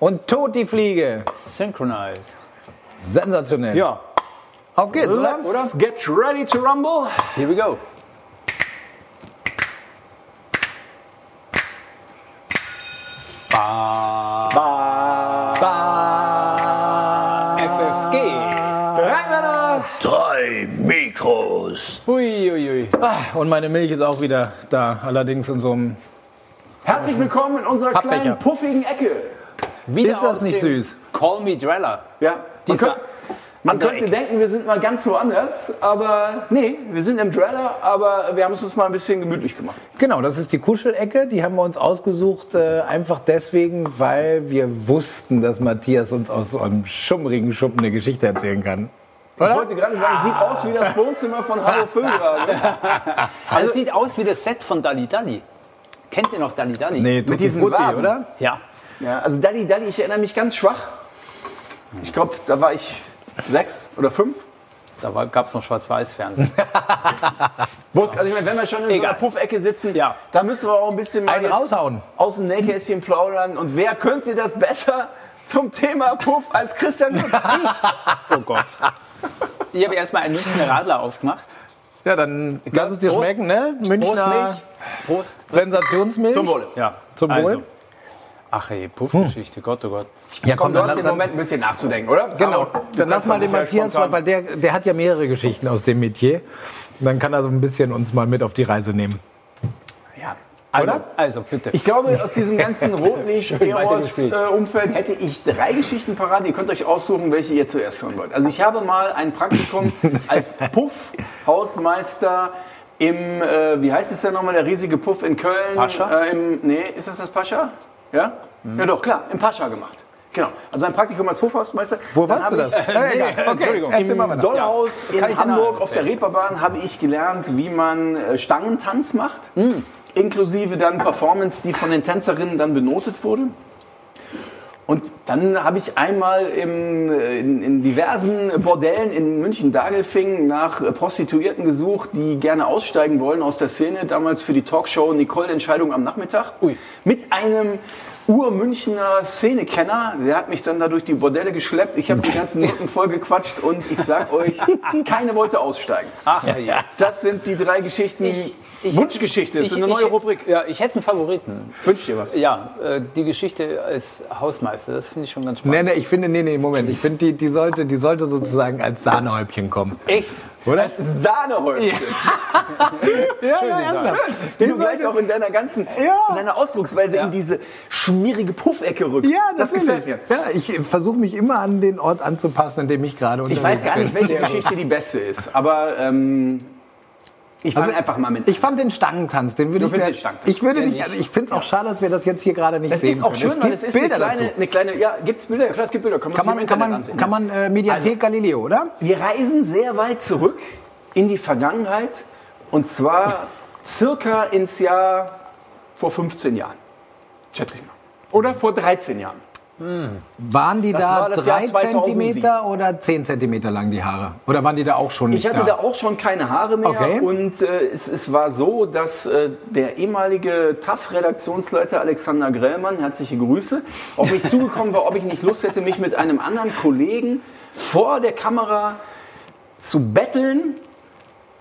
Und tot die Fliege. Synchronized. Sensationell. Ja, Auf geht's, oder? Let's get ready to rumble. here we go. FFG. Reinmänner. Drei Mikros. Uiuiui. Ah, und meine Milch ist auch wieder da. Allerdings in so einem. Herzlich willkommen in unserer Pappbecher. kleinen puffigen Ecke. Wieder Ist das aus nicht dem süß? Call me Dreller. Ja, man, Diesmal könnte, man könnte denken, wir sind mal ganz woanders, aber nee, wir sind im Dreller, aber wir haben es uns mal ein bisschen gemütlich gemacht. Genau, das ist die Kuschelecke. Die haben wir uns ausgesucht, äh, einfach deswegen, weil wir wussten, dass Matthias uns aus so einem schummrigen Schuppen eine Geschichte erzählen kann. Ich wollte gerade sagen, sieht aus wie das Wohnzimmer von Hallo Füllgrage. Also es sieht aus wie das Set von Dalli Dalli. Kennt ihr noch Dalli Dalli? Nee, Tutti diesen Waben. oder? Ja. Ja, also Dalli Dalli, ich erinnere mich ganz schwach. Ich glaube, da war ich sechs oder fünf. Da gab es noch Schwarz-Weiß-Fernsehen. Also ich meine, wenn wir schon in so Egal. einer Puffecke sitzen, Ja. da müssen wir auch ein bisschen mal raushauen. aus dem Nähkästchen plaudern. Und wer könnte das besser zum Thema Puff als Christian? Oh Gott. Ich habe erstmal einen Münchner Radler aufgemacht. Ja, dann lass es dir Prost. schmecken, ne? Prost, Münchner Milch. Prost. Sensationsmilch. Zum Wohle. Ja. Zum also. Ach ey, Puffgeschichte, Gott, oh Gott. Ja, Komm, du hast den Moment ein bisschen nachzudenken, oder? Genau, Aber dann lass mal den Matthias, spontan- weil der, der hat ja mehrere Geschichten aus dem Metier. Dann kann er so ein bisschen uns mal mit auf die Reise nehmen. Ja. Also, Also, also bitte. ich glaube, aus diesem ganzen. Rotlicht-Umfeld hätte ich drei Geschichten parat. Ihr könnt euch aussuchen, welche ihr zuerst hören wollt. Also ich habe mal ein Praktikum als Puff-Hausmeister im, äh, wie heißt es denn nochmal, der riesige Puff in Köln? Pascha? Äh, im, nee, ist das das Pascha? Ja? Ja doch, klar, im Pascha gemacht. Genau, also ein Praktikum als Puffhausmeister. Wo Dann warst du das? ich- Äh, egal. Okay, erzähl mal Im. Dollhaus ich in Hamburg auf der Reeperbahn habe ich gelernt, wie man äh, Stangentanz macht. Inklusive dann Performance, die von den Tänzerinnen dann benotet wurde. Und dann habe ich einmal im, in, in diversen Bordellen in München-Dagelfing nach äh, Prostituierten gesucht, die gerne aussteigen wollen aus der Szene. Damals für die Talkshow Nicole Entscheidung am Nachmittag. Ui. Mit einem Ur-Münchner Szenekenner. Der hat mich dann da durch die Bordelle geschleppt. Ich habe die ganzen Noten voll gequatscht und ich sag euch, keine wollte aussteigen. Ach ja. Das sind die drei Geschichten. ich- Wunschgeschichte ist eine neue ich, Rubrik. Ja, ich hätte einen Favoriten. Wünsch dir was. Ja, äh, die Geschichte als Hausmeister, das finde ich schon ganz Nee, spannend. nee, ich finde, nee, nee, Moment. Ich finde, die, die, sollte, die sollte sozusagen als Sahnehäubchen kommen. Echt? Oder? Sahnehäubchen. Ja, ja, ernsthaft. Wie du gleich auch in deiner ganzen, Ja. in deiner Ausdrucksweise in diese schmierige Puffecke rückst. Ja, das gefällt mir. Ja, ich versuche mich immer an den Ort anzupassen, in dem ich gerade Ich unterwegs weiß gar nicht, bin. welche Geschichte die beste ist, aber ähm, ich fange Also, einfach mal mit. Ich fand den Stangentanz, den würde ich mir? Ich würde nicht, also ich finde es auch schade, dass wir das jetzt hier gerade nicht das sehen ist auch können. schön, es weil es ist Bilder eine kleine, dazu. eine kleine, ja, gibt's Bilder? Ja, klar, es gibt Bilder. Kann man, Kann man, kann man, ansehen. kann man äh, Mediathek Galileo, oder? Wir reisen sehr weit zurück in die Vergangenheit und zwar circa ins Jahr vor 15 Jahren, schätze ich mal. Oder vor 13 Jahren. Waren die Das da war das Jahr drei 2007. Zentimeter oder zehn Zentimeter lang die Haare? Oder waren die da auch schon nicht Ich hatte da auch schon keine Haare mehr Okay. und äh, es, es war so, dass äh, der ehemalige TAF-Redaktionsleiter Alexander Grellmann, herzliche Grüße, auf mich zugekommen war, ob ich nicht Lust hätte, mich mit einem anderen Kollegen vor der Kamera zu betteln.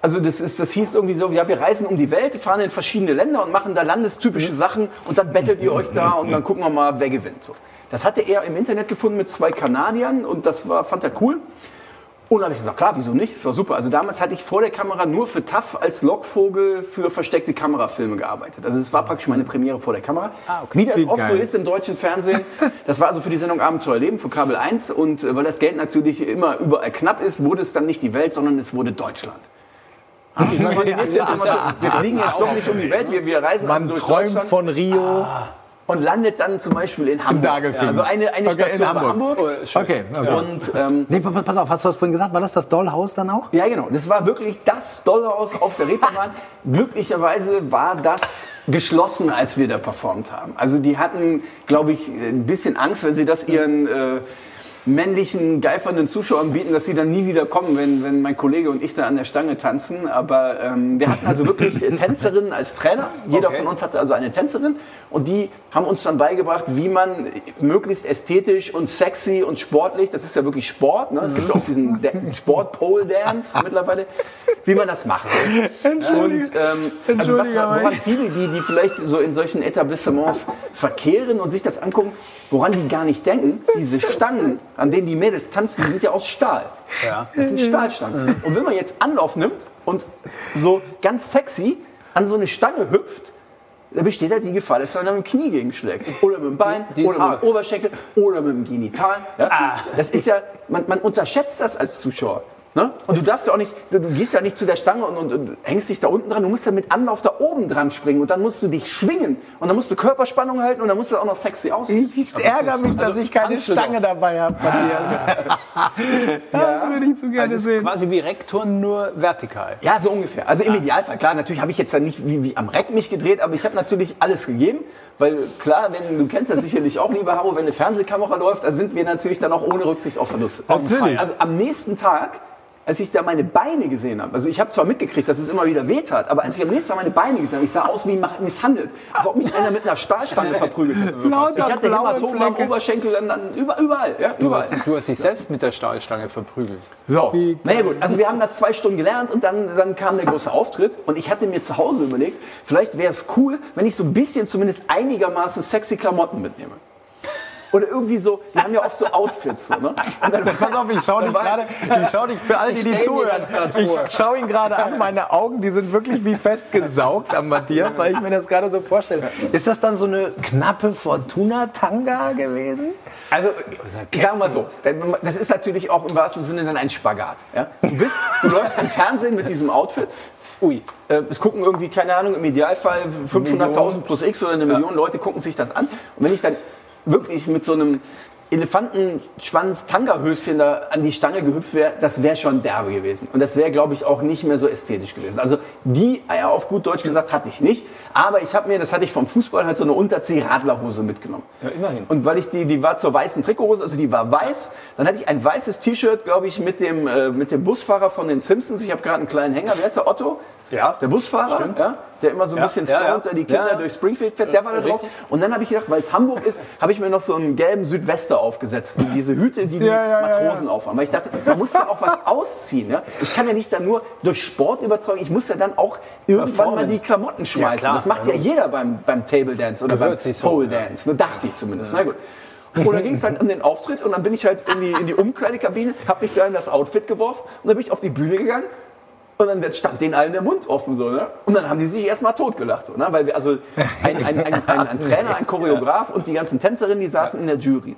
Also das, ist, das hieß irgendwie so, ja, wir reisen um die Welt, fahren in verschiedene Länder und machen da landestypische Sachen und dann bettelt ihr euch da und dann gucken wir mal, wer gewinnt. So. Das hatte er im Internet gefunden mit zwei Kanadiern und das war, fand er cool. Und dann habe ich gesagt, klar, wieso nicht? Das war super. Also damals hatte ich vor der Kamera nur für TAF als Lockvogel für versteckte Kamerafilme gearbeitet. Also es war praktisch meine Premiere vor der Kamera. Wie das Wie oft so geil. ist im deutschen Fernsehen. Das war also für die Sendung Abenteuerleben für Kabel 1. Und äh, weil das Geld natürlich immer überall knapp ist, wurde es dann nicht die Welt, sondern es wurde Deutschland. Ah, das war die nächste Information. Wir fliegen jetzt doch nicht um die Welt, wir, wir reisen also Man durch träumt Deutschland von Rio. Und landet dann zum Beispiel in Hamburg. Dagelfing. also eine, eine Okay, in Station war Hamburg. Hamburg. Okay, okay. Und ähm, Nee, pa- pass auf, hast du das vorhin gesagt? War das das Dollhaus dann auch? Ja, genau. Das war wirklich das Dollhaus auf der Reeperbahn. Glücklicherweise war das geschlossen, als wir da performt haben. Also die hatten, glaube ich, ein bisschen Angst, wenn sie das ihren äh, männlichen, geifernden Zuschauern bieten, dass sie dann nie wieder kommen, wenn, wenn mein Kollege und ich da an der Stange tanzen. Aber ähm, wir hatten also wirklich Tänzerinnen als Trainer. Jeder Okay. von uns hatte also eine Tänzerin und die haben uns dann beigebracht, wie man möglichst ästhetisch und sexy und sportlich, das ist ja wirklich Sport, ne? es gibt ja auch diesen Da- Sport-Pole-Dance mittlerweile, wie man das macht. Und ähm, also was, woran viele, die, die vielleicht so in solchen Etablissements verkehren und sich das angucken, woran die gar nicht denken, diese Stangen, an denen die Mädels tanzen, die sind ja aus Stahl. Ja. Das sind Stahlstangen. Und wenn man jetzt Anlauf nimmt und so ganz sexy an so eine Stange hüpft, da besteht ja die Gefahr, dass man mit dem Knie gegenschlägt. Oder mit dem Bein, Die- die oder mit dem Oberschenkel, oder mit dem Genital. Ja? Das ist ja, man, man unterschätzt das als Zuschauer. Ne? Und du darfst ja auch nicht, du, du gehst ja nicht zu der Stange und, und, und hängst dich da unten dran. Du musst ja mit Anlauf da oben dran springen und dann musst du dich schwingen und dann musst du Körperspannung halten und dann musst du auch noch sexy aussehen. Ich ärgere mich, dass ich keine Stange dabei habe, Matthias. Das würde ich zu gerne Das ist sehen. quasi wie Rekturn, nur vertikal. Ja, so ungefähr. Also im Idealfall, klar, natürlich habe ich jetzt da nicht wie, wie am Reck mich gedreht, aber ich habe natürlich alles gegeben. Weil klar, wenn du kennst das sicherlich auch, lieber Haro, wenn eine Fernsehkamera läuft, da sind wir natürlich dann auch ohne Rücksicht auf Verluste. Natürlich. Also am nächsten Tag, als ich da meine Beine gesehen habe, also ich habe zwar mitgekriegt, dass es immer wieder wehtat, aber als ich am nächsten Tag meine Beine gesehen habe, ich sah aus wie misshandelt. Als ob mich einer mit einer Stahlstange verprügelt hätte. Ich hatte blaue Hämatome am. Oberschenkel, dann, dann über, überall. Ja, Du überall. hast, du hast dich selbst mit der Stahlstange verprügelt. So, naja gut, also wir haben das zwei Stunden gelernt und dann, dann kam der große Auftritt und ich hatte mir zu Hause überlegt, vielleicht wäre es cool, wenn ich so ein bisschen zumindest einigermaßen sexy Klamotten mitnehme. Oder irgendwie so, die haben ja oft so Outfits. So, ne? Und dann, Pass auf, ich schaue dich gerade, ich schaue dich für all die, die zuhören. Ich schaue ihn gerade an, meine Augen, die sind wirklich wie festgesaugt am Matthias, weil ich mir das gerade so vorstelle. Ist das dann so eine knappe Fortuna-Tanga gewesen? Also, sagen wir mal so, das ist natürlich auch im wahrsten Sinne dann ein Spagat. Ja? Du, bist, du läufst im Fernsehen mit diesem Outfit. Ui. Äh, Es gucken irgendwie, keine Ahnung, im Idealfall 500.000 plus X oder eine Million Leute gucken sich das an. Und wenn ich dann wirklich mit so einem Elefantenschwanz-Tanga-Höschen da an die Stange gehüpft wäre, das wäre schon derbe gewesen. Und das wäre, glaube ich, auch nicht mehr so ästhetisch gewesen. Also die Eier auf gut Deutsch gesagt hatte ich nicht. Aber ich habe mir, das hatte ich vom Fußball, halt so eine Unterzieh-Radlerhose mitgenommen. Ja, immerhin. Und weil ich die, die war zur weißen Trikothose, also die war weiß, dann hatte ich ein weißes T-Shirt, glaube ich, mit dem, äh, mit dem Busfahrer von den Simpsons. Ich habe gerade einen kleinen Hänger. Wer ist der Otto? Ja. Der Busfahrer, ja, der immer so ein Ja, bisschen ja, stoned, ja. der die Kinder durch Springfield fährt, der war da drauf. Richtig. Und dann habe ich gedacht, weil es Hamburg ist, habe ich mir noch so einen gelben Südwester aufgesetzt. Diese Hüte, die die Ja, ja, ja, Matrosen aufhaben. Weil ich dachte, man muss ja auch was ausziehen. Ja? Ich kann ja nicht dann nur durch Sport überzeugen, ich muss ja dann auch irgendwann mal die Klamotten schmeißen. klar. das macht ja jeder beim, beim Table Dance oder Gehört beim so, Pole ja. Dance. Ne, dachte ich zumindest. Na gut. Und dann ging es dann an den Auftritt und dann bin ich halt in die, in die Umkleidekabine, habe mich da in das Outfit geworfen und dann bin ich auf die Bühne gegangen und dann stand denen allen der Mund offen so, ne? Und dann haben die sich erstmal totgelacht, so, ne? Weil wir also ein, ein, ein, ein, ein Trainer, ein Choreograf und die ganzen Tänzerinnen, die saßen in der Jury.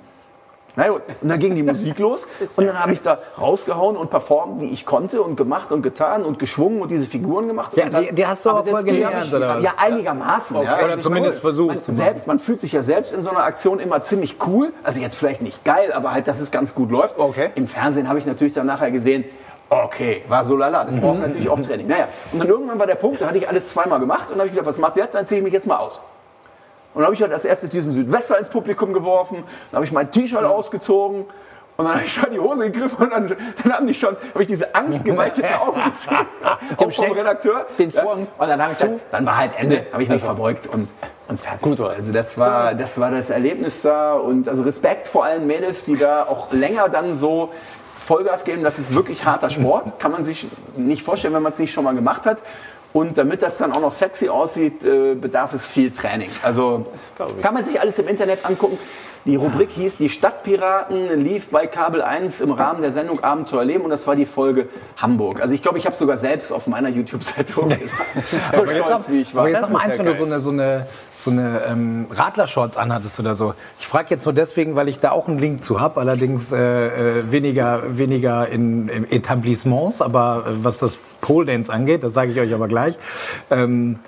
Na gut, und dann ging die Musik los und dann habe ich da rausgehauen und performt, wie ich konnte und gemacht und getan und geschwungen und diese Figuren gemacht. Ja, und dann, die- die hast du die hab gelernt, ich, oder? Ja, einigermaßen. ja. Oder ich zumindest meine, versucht Man, machen. selbst, man fühlt sich ja selbst in so einer Aktion immer ziemlich cool. Also jetzt vielleicht nicht geil, aber halt, dass es ganz gut läuft. Okay. Im Fernsehen habe ich natürlich dann nachher gesehen, okay, war so lala. Das braucht natürlich auch Training. Naja, und dann irgendwann war der Punkt, da hatte ich alles zweimal gemacht und dann habe ich gedacht, was machst du jetzt? Dann ziehe ich mich jetzt mal aus. Und dann habe ich halt als erstes diesen Südwester ins Publikum geworfen, dann habe ich mein T-Shirt ausgezogen. Und dann habe ich schon die Hose gegriffen und dann, dann haben die schon, habe ich diese angstgeweitete Augen gesehen, auch vom Redakteur. den Vorhang Und dann habe ich gesagt, dann war halt Ende, habe ich mich verbeugt und, und fertig. Gut also das war, das war das Erlebnis da. Und also Respekt vor allen Mädels, die da auch länger dann so Vollgas geben. Das ist wirklich harter Sport, kann man sich nicht vorstellen, wenn man es nicht schon mal gemacht hat. Und damit das dann auch noch sexy aussieht, äh, bedarf es viel Training. Also kann man sich alles im Internet angucken. Die Rubrik hieß Die Stadtpiraten, lief bei Kabel 1 im Rahmen der Sendung Abenteuer Leben und das war die Folge Hamburg. Also ich glaube, ich habe sogar selbst auf meiner YouTube-Seite hochgeladen. so stolz, wie ich war. Aber jetzt Das sag mal eins, wenn du so eine, so eine, so eine ähm, Radlershorts anhattest oder so. Ich frage jetzt nur deswegen, weil ich da auch einen Link zu habe, allerdings äh, äh, weniger, weniger in, in Etablissements, aber äh, was das Pole Dance angeht, das sage ich euch aber gleich. Ähm,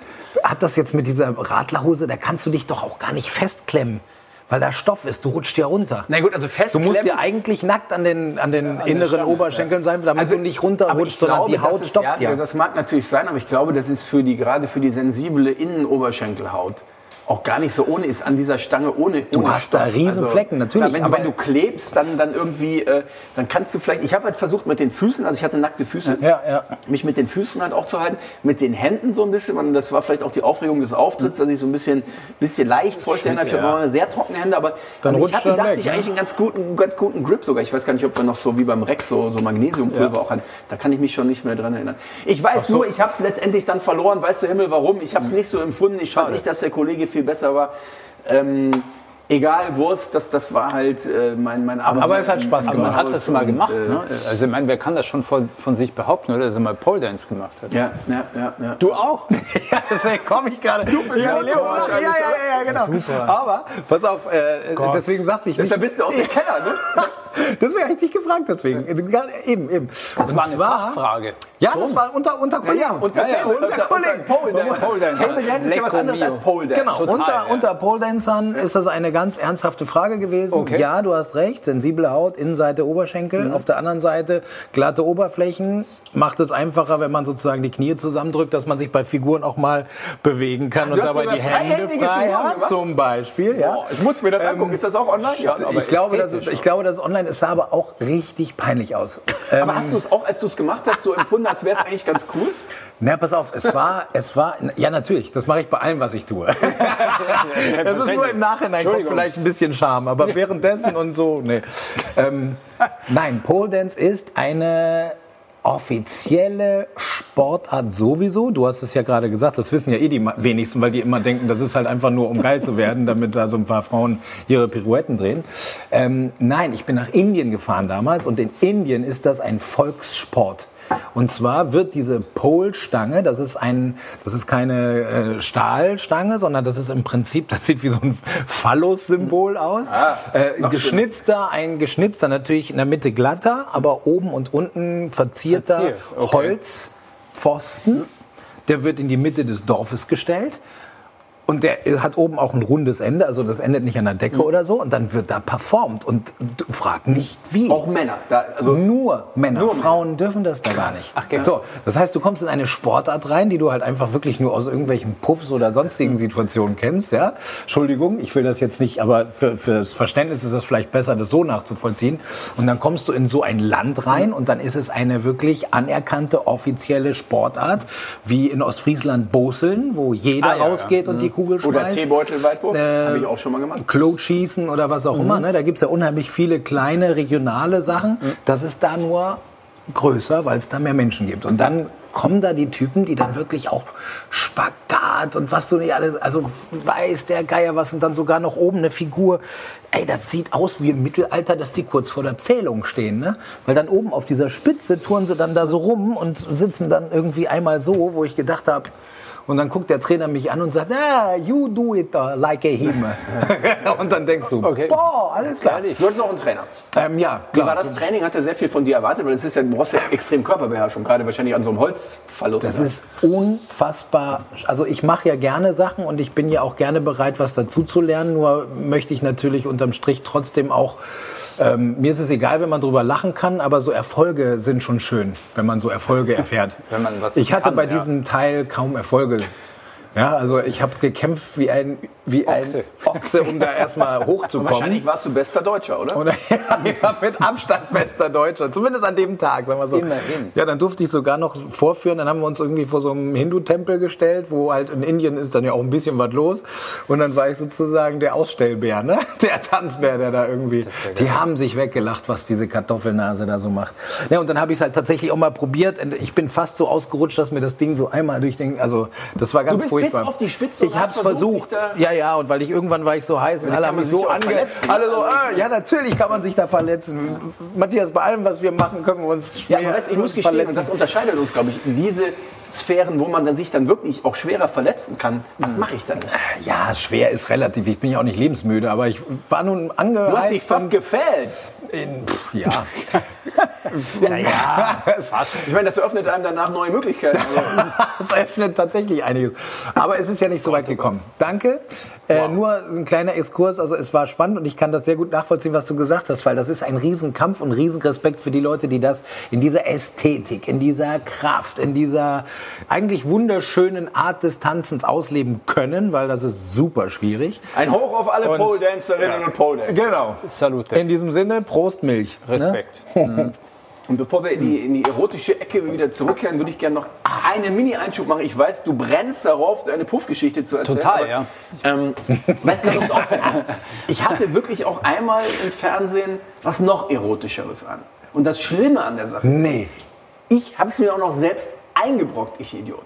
hat das jetzt mit dieser Radlerhose, da kannst du dich doch auch gar nicht festklemmen. Weil da Stoff ist, du rutscht ja runter. Na gut, also Du festklemmen. musst ja eigentlich nackt an den, an den inneren Stange, Oberschenkeln sein, damit du nicht runterrutscht, sondern die Haut ist, stoppt ja, ja. Das mag natürlich sein, aber ich glaube, das ist für die, gerade für die sensible Innenoberschenkelhaut auch gar nicht so ohne ist an dieser Stange ohne. Du ohne hast da Stoff. Also, Riesenflecken, natürlich, Klar, wenn, aber- wenn du klebst, dann, dann irgendwie, äh, dann kannst du vielleicht. Ich habe halt versucht mit den Füßen, also ich hatte nackte Füße, Ja, ja. mich mit den Füßen halt auch zu halten, mit den Händen so ein bisschen. Und das war vielleicht auch die Aufregung des Auftritts, dass ich so ein bisschen, bisschen leicht vorstellen habe. Ich habe immer sehr trockene Hände, aber Dann also ich hatte, dachte weg, ich ne? eigentlich einen ganz guten, ganz guten Grip sogar. Ich weiß gar nicht, ob wir noch so wie beim Rex so, so Magnesiumpulver auch an. Da kann ich mich schon nicht mehr dran erinnern. Ich weiß nur, ich habe es letztendlich dann verloren. Weiß der Himmel warum? Ich habe es nicht so empfunden. Ich fand nicht, dass der Kollege viel besser war. Ähm, egal, Wurst, das, das war halt äh, mein, mein Abend. aber es hat Spaß Aber gemacht. man hat das mal Und, gemacht. äh, Ne? Also ich meine, wer kann das schon von, von sich behaupten, oder? Dass er mal Pole Dance gemacht hat. Ja, ja, ja, ja. Du auch? Ja, deswegen komme ich gerade. Du für ja, wahrscheinlich, ja, ja, ja, genau. Aber, pass auf, äh, deswegen sagte ich nicht. Deshalb bist du auch der Keller, ne? Deswegen habe ich dich gefragt, deswegen. Eben, eben. Das Und war eine zwar- Fachfrage. Ja, das war unter, unter Kollegen. Ja, unter, Ja, ja, unter, unter Kollegen. Pole Dance. Pole Dance. Table Dance ist ja was anderes als Pole Dance. Genau, Total, unter, ja. unter Pole Dancern ist das eine ganz ernsthafte Frage gewesen. Okay. Ja, du hast recht, sensible Haut, Innenseite Oberschenkel, Mhm. auf der anderen Seite glatte Oberflächen. Macht es einfacher, wenn man sozusagen die Knie zusammendrückt, dass man sich bei Figuren auch mal bewegen kann und hast dabei die Hände frei hat, zum Beispiel. Ja. Boah, ich muss mir das angucken. Ist das auch online? Ja, aber ich, glaube, das, ich glaube, das online ist sah aber auch richtig peinlich aus. Aber hast du es auch, als du es gemacht hast, so empfunden, als wäre es eigentlich ganz cool? Na, pass auf, es war, es war, ja natürlich, das mache ich bei allem, was ich tue. Das ist nur im Nachhinein kommt vielleicht ein bisschen Scham, aber währenddessen und so, nee. Ähm, nein, Pole Dance ist eine offizielle Sportart sowieso. Du hast es ja gerade gesagt, das wissen ja eh die wenigsten, weil die immer denken, das ist halt einfach nur, um geil zu werden, damit da so ein paar Frauen ihre Pirouetten drehen. Ähm, nein, ich bin nach Indien gefahren damals und in Indien ist das ein Volkssport. Und zwar wird diese Pole-Stange, das ist ein, das ist keine äh, Stahlstange, sondern das ist im Prinzip, das sieht wie so ein Phallus-Symbol aus. äh, geschnitzter, ein geschnitzter, natürlich in der Mitte glatter, aber oben und unten verzierter Verziert, okay. Holzpfosten. Der wird in die Mitte des Dorfes gestellt. Und der hat oben auch ein rundes Ende, also das endet nicht an der Decke oder so. Und dann wird da performt. Und du frag nicht wie. Auch Männer. Da, also Nur Männer. Nur Frauen dürfen das da gar nicht. Ach, genau. So, das heißt, du kommst in eine Sportart rein, die du halt einfach wirklich nur aus irgendwelchen Puffs oder sonstigen Situationen kennst, ja. Entschuldigung, ich will das jetzt nicht, aber für, fürs Verständnis ist es vielleicht besser, das so nachzuvollziehen. Und dann kommst du in so ein Land rein und dann ist es eine wirklich anerkannte offizielle Sportart, wie in Ostfriesland Boseln, wo jeder Ah, ja, ja. rausgeht und die Kugel oder schmeißt. Teebeutelweitwurf. Äh, Habe ich auch schon mal gemacht. Klotschießen oder was auch immer. Ne? Da gibt's ja unheimlich viele kleine regionale Sachen. Das ist da nur größer, weil es da mehr Menschen gibt. Und dann kommen da die Typen, die dann wirklich auch Spagat und was du nicht alles, also weiß der Geier was und dann sogar noch oben eine Figur. Ey, das sieht aus wie im Mittelalter, dass die kurz vor der Pfählung stehen, ne? Weil dann oben auf dieser Spitze touren sie dann da so rum und sitzen dann irgendwie einmal so, wo ich gedacht habe, und dann guckt der Trainer mich an und sagt, ah, you do it uh, like a him. und dann denkst du, Okay. boah, alles klar. Ich wollte noch einen Trainer. Ähm, ja, Wie klar. war das Training? Hat er sehr viel von dir erwartet? Weil es ist ja, du brauchst ja extrem Körperbeherrschung, gerade wahrscheinlich an so einem Holzverlust. Das ne? ist unfassbar. Also ich mache ja gerne Sachen und ich bin ja auch gerne bereit, was dazu zu lernen. Nur möchte ich natürlich unterm Strich trotzdem auch. Ähm, mir ist es egal, wenn man drüber lachen kann, aber so Erfolge sind schon schön, wenn man so Erfolge erfährt. Ich hatte kann, bei ja. diesem Teil kaum Erfolge. Ja, also ich habe gekämpft wie ein wie Ochse. ein Ochse, um da erstmal hochzukommen. Wahrscheinlich warst du bester Deutscher, oder? Oder ja, ich war mit Abstand bester Deutscher, zumindest an dem Tag, sagen wir so. Immerhin. Ja, dann durfte ich sogar noch vorführen. Dann haben wir uns irgendwie vor so einem Hindu-Tempel gestellt, wo halt in Indien ist dann ja auch ein bisschen was los. Und dann war ich sozusagen der Ausstellbär, ne? Der Tanzbär, der da irgendwie. Die haben sich weggelacht, was diese Kartoffelnase da so macht. Ja, und dann habe ich es halt tatsächlich auch mal probiert. Und Ich bin fast so ausgerutscht, dass mir das Ding so einmal durch den, also das war ganz bist furchtbar. bis auf die Spitze und Ich habe es versucht, versucht. Ja, ja, und weil ich irgendwann war ich so heiß und alle haben mich so ange... Alle so, äh, ja, natürlich kann man sich da verletzen. Matthias, bei allem, was wir machen, können wir uns Ja, schwer aber weißt, ich muss gestehen, und das unterscheidet uns, glaube ich, diese Sphären, wo man dann sich dann wirklich auch schwerer verletzen kann, das mache ich dann nicht. Ja, schwer ist relativ. Ich bin ja auch nicht lebensmüde, aber ich war nun angehört. Du hast dich fast gefällt. in, pff, ja. Ja, ja, fast. Ich meine, das eröffnet einem danach neue Möglichkeiten. Also, Es öffnet tatsächlich einiges. Aber es ist ja nicht so weit gekommen. Danke. Äh, nur ein kleiner Exkurs, also es war spannend und ich kann das sehr gut nachvollziehen, was du gesagt hast, weil das ist ein Riesenkampf und Riesenrespekt für die Leute, die das in dieser Ästhetik, in dieser Kraft, in dieser eigentlich wunderschönen Art des Tanzens ausleben können, weil das ist super schwierig. Ein Hoch auf alle Pole-Dancerinnen und Pole-Dancer. Genau. Salute. In diesem Sinne, Prost Milch. Ne? Respekt. Und bevor wir in die, in die erotische Ecke wieder zurückkehren, würde ich gerne noch einen Mini-Einschub machen. Ich weiß, du brennst darauf, deine Puffgeschichte zu erzählen. Total, aber, ja. Ähm, weiß gar nicht, auffällt. Ich hatte wirklich auch einmal im Fernsehen was noch Erotischeres an. Und das Schlimme an der Sache, Nee. ich habe es mir auch noch selbst eingebrockt, ich Idiot.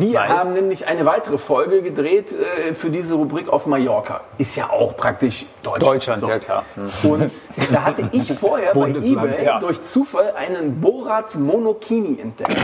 Wir haben nämlich eine weitere Folge gedreht äh, für diese Rubrik auf Mallorca. Ist ja auch praktisch Deutschland. Deutschland, ja klar. Und da hatte ich vorher bei eBay ja. durch Zufall einen Borat Monokini entdeckt.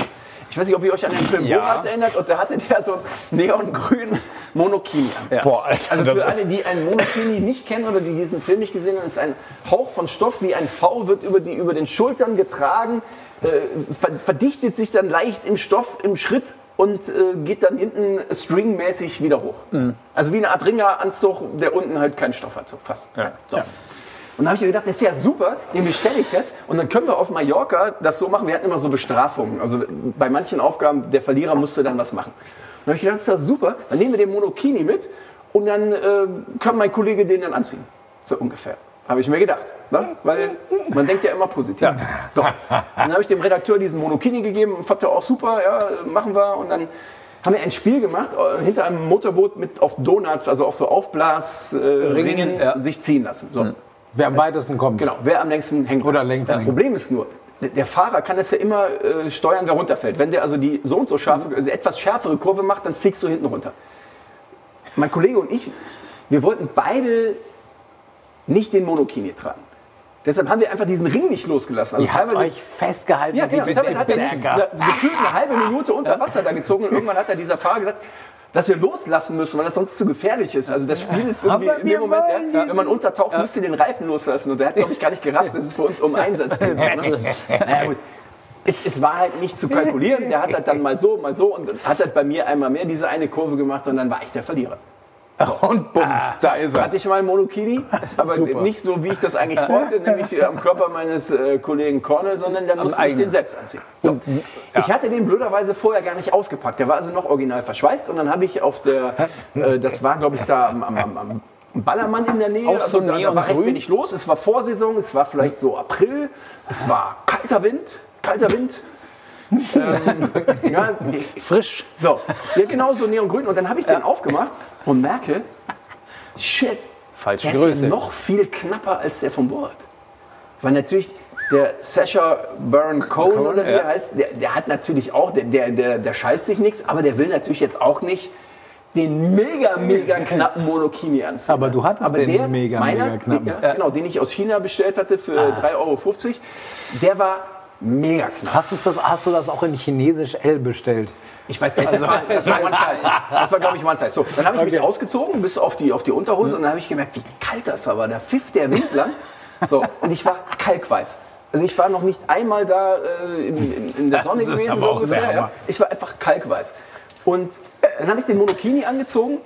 Ich weiß nicht, ob ihr euch an den Film Ja. Borat erinnert. Und da hatte der so einen neongrünen Monokini an. Ja. Boah, Alter, Also für alle, die einen Monokini nicht kennen oder die diesen Film nicht gesehen haben, ist ein Hauch von Stoff wie ein V, wird über, die, über den Schultern getragen, äh, ver verdichtet sich dann leicht im Stoff im Schritt und äh, geht dann hinten stringmäßig wieder hoch. Mhm. Also wie eine Art Ringeranzug, der unten halt keinen Stoff hat, so fast. Ja. So. Und dann habe ich mir gedacht, das ist ja super, den bestelle ich jetzt und dann können wir auf Mallorca das so machen. Wir hatten immer so Bestrafungen. Also bei manchen Aufgaben, der Verlierer musste dann was machen. Und dann habe ich gedacht, das ist ja super, dann nehmen wir den Monokini mit und dann äh, kann mein Kollege den dann anziehen. So ungefähr. Habe ich mir gedacht. Ne? Weil man denkt ja immer positiv. So. Dann habe ich dem Redakteur diesen Monokini gegeben, fand er auch super, ja, machen wir. Und dann haben wir ein Spiel gemacht, äh, hinter einem Motorboot mit auf Donuts, also auf so Aufblasringen, äh, ja. sich ziehen lassen. So. Wer am weitesten kommt. Genau, wer am längsten hängt. Oder längst Das. Problem ist nur, der- der Fahrer kann das ja immer äh, steuern, wer runterfällt. Wenn der also die so und so scharfe, also etwas schärfere Kurve macht, dann fliegst du hinten runter. Mein Kollege und ich, wir wollten beide nicht den Monokini tragen. Deshalb haben wir einfach diesen Ring nicht losgelassen. Also Ihr habt euch festgehalten ja, genau. Teilweise hat er eine- gefühlt eine halbe Minute unter Wasser da gezogen und irgendwann hat er dieser Fahrer gesagt, dass wir loslassen müssen, weil das sonst zu gefährlich ist. Also das Spiel ist irgendwie Aber in dem Moment, ja, wenn man untertaucht, müsst ihr den Reifen loslassen. Und der hat, glaube ich, gar nicht gerafft, dass es für uns um Einsatz geht. Ne? Naja, gut. Es, es war halt nicht zu kalkulieren. Der hat das dann mal so, mal so und hat das bei mir einmal mehr diese eine Kurve gemacht und dann war ich der Verlierer. Und bums, da ist er. Hatte ich mal Monokini, aber nicht so, wie ich das eigentlich wollte, nämlich am Körper meines äh, Kollegen Cornell, sondern dann musste ich den selbst anziehen. So. Ich hatte den blöderweise vorher gar nicht ausgepackt. Der war also noch original verschweißt und dann habe ich auf der, äh, das war glaube ich da am, am, am, Ballermann in der Nähe, Auch so also da, da war recht wenig los. Es war Vorsaison, es war vielleicht so April, es war kalter Wind, kalter Wind. Ähm, ja, Frisch. so, ja, genau so neongrün. Und dann habe ich den aufgemacht und merke, shit, Falsche der ist Größe. ja noch viel knapper als der von Borat. Weil natürlich der Sasha Baron Cohen, Cohen, oder wie ja. er heißt, der, der hat natürlich auch, der, der, der, der scheißt sich nichts, aber der will natürlich jetzt auch nicht den mega, mega knappen Monokini anziehen. Aber du hattest aber den der, mega, meiner, mega knappen. Ja, genau, den ich aus China bestellt hatte für 3,50 Euro, der war mega knapp. Hast, du's das, hast du das auch in Chinesisch L bestellt? Ich weiß gar nicht, das war, das war One Size. Das war, glaube ich, One Size. So, dann habe ich mich Okay. ausgezogen bis auf die, auf die Unterhose und dann habe ich gemerkt, wie kalt das war. Da pfiff der Wind lang. So, und ich war kalkweiß. Also ich war noch nicht einmal da äh, in, in, der Sonne gewesen, so ungefähr. Ja. Ich war einfach kalkweiß. Und dann habe ich den Monokini angezogen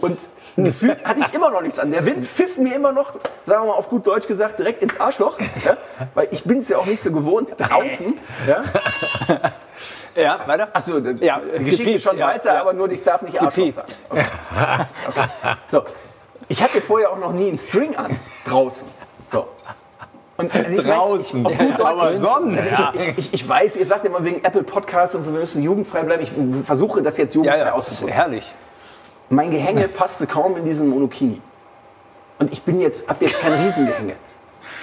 und gefühlt hatte ich immer noch nichts an. Der Wind pfiff mir immer noch, sagen wir mal auf gut Deutsch gesagt, direkt ins Arschloch. Ja? Weil ich bin es ja auch nicht so gewohnt draußen. Ja? Ja, weiter. Achso, Ja, die Geschichte gepiept, schon ja, weiter, ja. aber nur ich darf nicht Arschloch Gepiept. sagen. Okay. Okay. So, ich hatte vorher auch noch nie einen String an draußen. So. Und also ich Draußen. Mein, ich, Deutsch, Aber sonst. Also ich, ich, ich weiß, ihr sagt immer wegen Apple Podcasts und so, wir müssen jugendfrei bleiben. Ich versuche das jetzt Ja, jugendfrei ja, ist auszudrücken. herrlich. Mein Gehänge passte kaum in diesen Monokini. Und ich bin jetzt, hab jetzt kein Riesengehänge.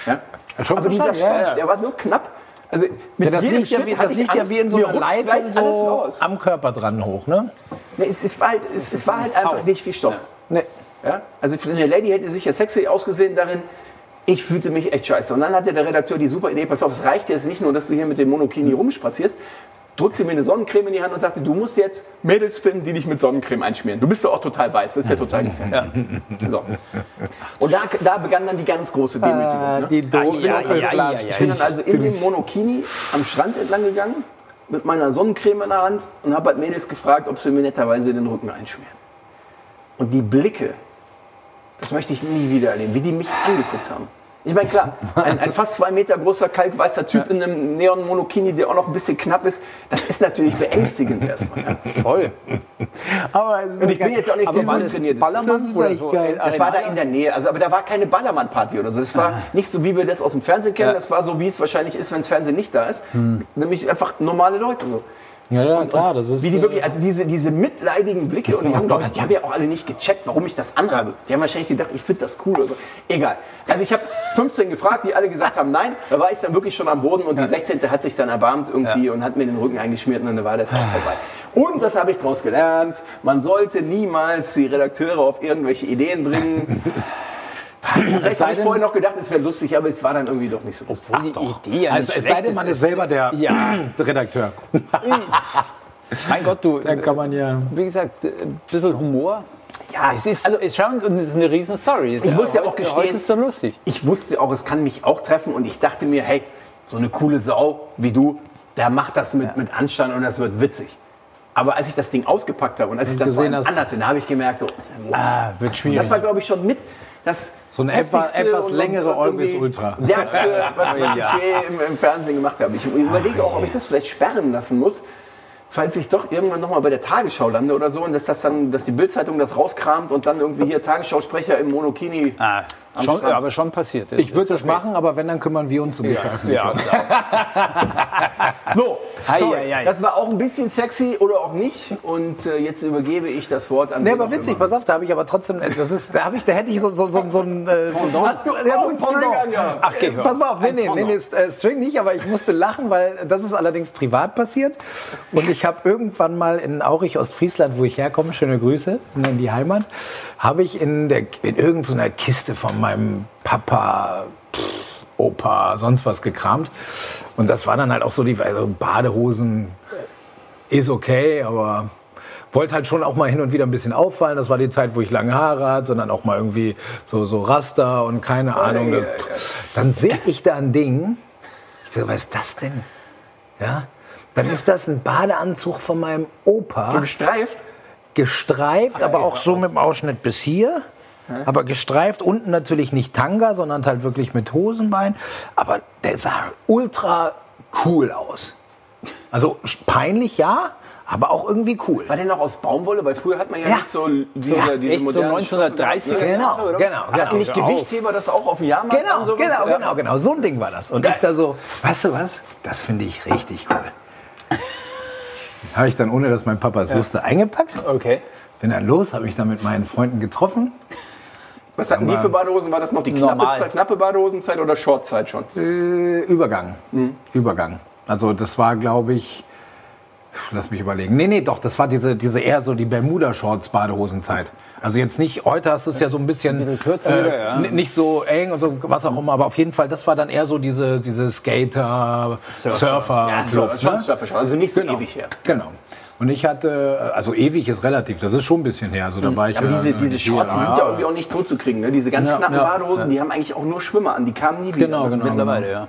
Ja? Schon Aber dieser Stoff, ja, ja. der war so knapp. Also mit Ja, das jedem liegt, ja, wie, das liegt ja Angst, wie in so einer Leitung so am Körper dran hoch, ne? Nee, es, es, war halt, es, es war halt einfach nicht viel Stoff. Nee. Ja? Also für eine Lady hätte sicher sexy ausgesehen darin. Ich fühlte mich echt scheiße. Und dann hatte der Redakteur die super Idee, pass auf, es reicht jetzt nicht nur, dass du hier mit dem Monokini rumspazierst, drückte mir eine Sonnencreme in die Hand und sagte, du musst jetzt Mädels finden, die dich mit Sonnencreme einschmieren. Du bist ja auch total weiß, das ist ja total gefährlich. So. Und da, da begann dann die ganz große Demütigung. Ah, ne? die ja, ja, Doppelflasche. ja, ja. Ich bin dann also in dem Monokini am Strand entlang gegangen, mit meiner Sonnencreme in der Hand und habe halt Mädels gefragt, ob sie mir netterweise den Rücken einschmieren. Und die Blicke, das möchte ich nie wieder erleben, wie die mich angeguckt haben. Ich meine, klar, ein, ein fast zwei Meter großer, kalkweißer Typ in einem Neon-Monokini, der auch noch ein bisschen knapp ist, das ist natürlich beängstigend erstmal. Ja. Voll. Aber es ist Und ich bin jetzt auch nicht der war das Durchtrainierte. Ballermann Das ist oder so? geil. Das war da in der Nähe, also, aber da war keine Ballermann-Party oder so. Das war nicht so, wie wir das aus dem Fernsehen kennen. Ja. Das war so, wie es wahrscheinlich ist, wenn das Fernsehen nicht da ist. Nämlich einfach normale Leute so. Ja, ja, klar, das ist. Wie die äh, wirklich, also diese, diese mitleidigen Blicke und die haben, doch, die haben ja auch alle nicht gecheckt, warum ich das anhabe. Die haben wahrscheinlich gedacht, ich finde das cool oder so. Egal. Also ich habe 15 gefragt, die alle gesagt haben nein. Da war ich dann wirklich schon am Boden und die 16. hat sich dann erbarmt irgendwie und hat mir den Rücken eingeschmiert und dann war das vorbei. Und das habe ich daraus gelernt. Man sollte niemals die Redakteure auf irgendwelche Ideen bringen. Vielleicht habe ich denn- vorher noch gedacht, es wäre lustig, aber es war dann irgendwie doch nicht so lustig. Obwohl die Idee ja also, nicht es sei denn, man ist. ist selber der Ja. Redakteur. Mein Gott, du, Dann kann man ja. wie gesagt, ein bisschen Humor. Ja, Es ist, also, es schauen, und es ist eine riesen Story. Ich ist muss ja auch gestehen- Heute ist doch lustig. ich wusste auch, es kann mich auch treffen und ich dachte mir, hey, so eine coole Sau wie du, der macht das mit, mit Anstand und das wird witzig. Aber als ich das Ding ausgepackt habe und als ich es dann anhatte, da habe ich gemerkt, so, wow. Ah, wird schwierig. das war glaube ich schon mit das So eine etwas und- längere Always Ultra. Derbste, was, was ich je im, im Fernsehen gemacht habe. Ich überlege auch, ob ich das vielleicht sperren lassen muss. Falls ich doch irgendwann nochmal bei der Tagesschau lande oder so und dass das dann, dass die Bildzeitung das rauskramt und dann irgendwie hier Tagesschausprecher im Monokini. ah, am schon, Strand. aber schon passiert. Ich würde das machen, aber wenn, dann kümmern wir uns um die Veröffentlichung. So, Ei, sorry, ei, ei. das war auch ein bisschen sexy oder auch nicht. Und äh, jetzt übergebe ich das Wort an Nee, aber witzig, immer. pass auf, da habe ich aber trotzdem, das ist, da habe ich, da hätte ich so, so, so, so ein, äh, so Hast du ja, so ein String angehabt? Ach, okay, pass mal auf, nee, nee, nee, nee, äh, String nicht, aber ich musste lachen, weil das ist allerdings privat passiert. Und ich habe irgendwann mal in Aurich, Ostfriesland, wo ich herkomme, schöne Grüße in die Heimat, habe ich in, der, in irgendeiner Kiste von meinem Papa, pff, Opa, sonst was gekramt. Und das war dann halt auch so die also Badehosen, ist okay, aber wollte halt schon auch mal hin und wieder ein bisschen auffallen. Das war die Zeit, wo ich lange Haare hatte, sondern auch mal irgendwie so, so Raster und keine Ahnung. ja, Dann sehe ich da ein Ding. Ich so, was ist das denn? Ja. Dann ist das ein Badeanzug von meinem Opa So gestreift? Gestreift, aber auch so mit dem Ausschnitt bis hier. Aber gestreift, unten natürlich nicht Tanga, sondern halt wirklich mit Hosenbein. Aber der sah ultra cool aus. Also peinlich, ja, aber auch irgendwie cool. War der noch aus Baumwolle? Weil früher hat man ja, Ja. nicht so diese, Ja, diese echt so modernen 1930er Stoffe gehabt, ne? Genau, genau, Hat genau. nicht Gewichtheber das auch auf dem Jahrmarkt Genau, sowas? genau, Ja. genau, genau. So ein Ding war das. Und ich da so, weißt du was? Das finde ich richtig cool. Habe ich dann, ohne dass mein Papa es wusste, eingepackt. Okay. Bin dann los, habe ich dann mit meinen Freunden getroffen. Was hatten die für Badehosen? War das noch die knappe. Zeit, knappe Badehosenzeit oder Shortzeit schon? Äh, Übergang. Übergang. Also das war, glaube ich, lass mich überlegen. Nee, nee, doch, das war diese, diese eher so die Bermuda-Shorts-Badehosenzeit. Also jetzt nicht, heute hast du es ja so ein bisschen, äh, bisschen kürzer wieder, ja. nicht so eng und so, was auch immer, aber auf jeden Fall, das war dann eher so diese, diese Skater, Surfer, Ja, so, Luft, ne? Surfer. Also nicht so Genau. ewig her. Genau. Und ich hatte, also ewig ist relativ, das ist schon ein bisschen her. Also da war ich Aber ja, diese, äh, diese Shorts, die sind ja irgendwie auch nicht tot zu kriegen. Ne? Diese ganz Ja, knappen ja. Badehosen, die haben eigentlich auch nur Schwimmer an. Die kamen nie wieder. Genau, ne? genau. Mittlerweile, ja.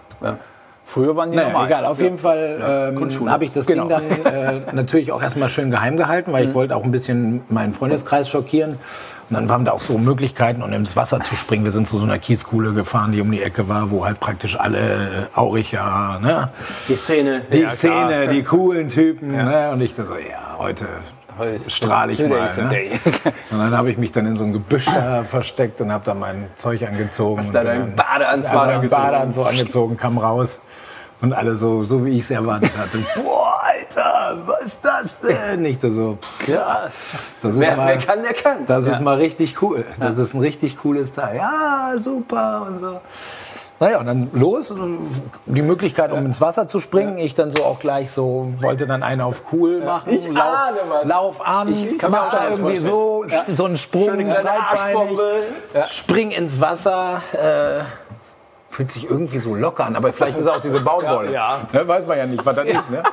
Ja. Früher waren die Naja, normal. egal, auf jeden Fall ähm, habe ich das Genau. Ding dann äh, natürlich auch erstmal schön geheim gehalten, weil ich wollte auch ein bisschen meinen Freundeskreis schockieren. Und dann waren da auch so Möglichkeiten, um ins Wasser zu springen. Wir sind zu so einer Kieskuhle gefahren, die um die Ecke war, wo halt praktisch alle äh, Auricher, ne? Die Szene. die Ja, Szene, die coolen Typen. Ne? Und ich da so, ja, heute strahle ich mal. Ne? Und dann habe ich mich dann in so ein Gebüsch da versteckt und habe da mein Zeug angezogen. da deinen dann- Badeanzug ja, meinen angezogen. Badeanzug angezogen, kam raus. Und alle so, so wie ich es erwartet hatte. Boah, Alter, was ist das denn? Nicht so, pff, Krass. das ist Wer, mal, wer kann, der kann. das ist mal richtig cool. Das ist ein richtig cooles Teil. Ja, super und so. Naja, und dann los, die Möglichkeit, um ins Wasser zu springen. Ich dann so auch gleich so, wollte dann einen auf cool machen. Ich ahne was. Lauf an, Ich kann mir mach auch da irgendwie so, so einen Sprung, Schöne kleine breitbeinig, Arschbombe. spring ins Wasser. Äh, fühlt sich irgendwie so locker an, aber vielleicht ist auch diese Baumwolle. Ja, Ne, weiß man ja nicht, was das ist. Ne?